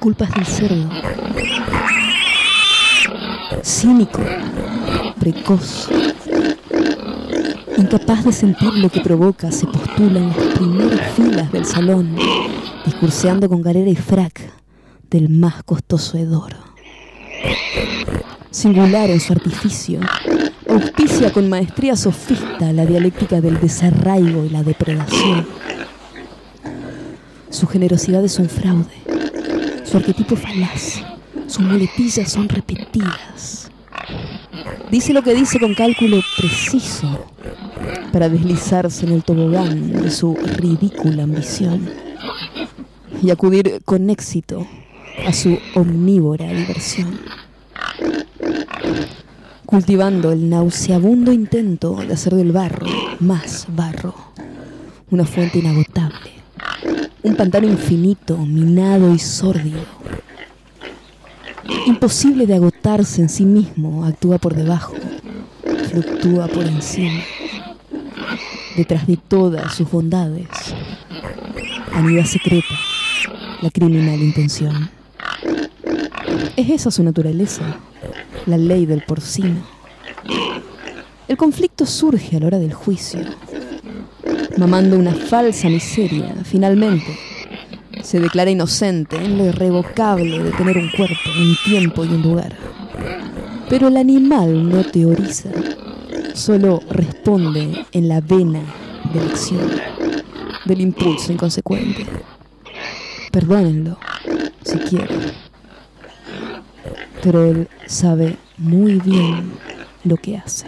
culpa es del cerdo. Cínico, precoz, incapaz de sentir lo que provoca, se postula en las primeras filas del salón, discurseando con galera y frac del más costoso hedor. Singular en su artificio, auspicia con maestría sofista la dialéctica del desarraigo y la depredación. Su generosidad es un fraude, su arquetipo falaz, sus muletillas son repetidas. Dice lo que dice con cálculo preciso para deslizarse en el tobogán de su ridícula ambición y acudir con éxito a su omnívora diversión cultivando el nauseabundo intento de hacer del barro más barro, una fuente inagotable, un pantano infinito, minado y sórdido. Imposible de agotarse en sí mismo, actúa por debajo, fluctúa por encima. Detrás de todas sus bondades, anida secreta la criminal intención. Es esa su naturaleza, la ley del porcino. El conflicto surge a la hora del juicio, mamando una falsa miseria, finalmente se declara inocente en lo irrevocable de tener un cuerpo, un tiempo y un lugar. Pero el animal no teoriza, solo responde en la vena de la acción, del impulso inconsecuente. Perdónenlo, si quieren. Pero él sabe muy bien lo que hace.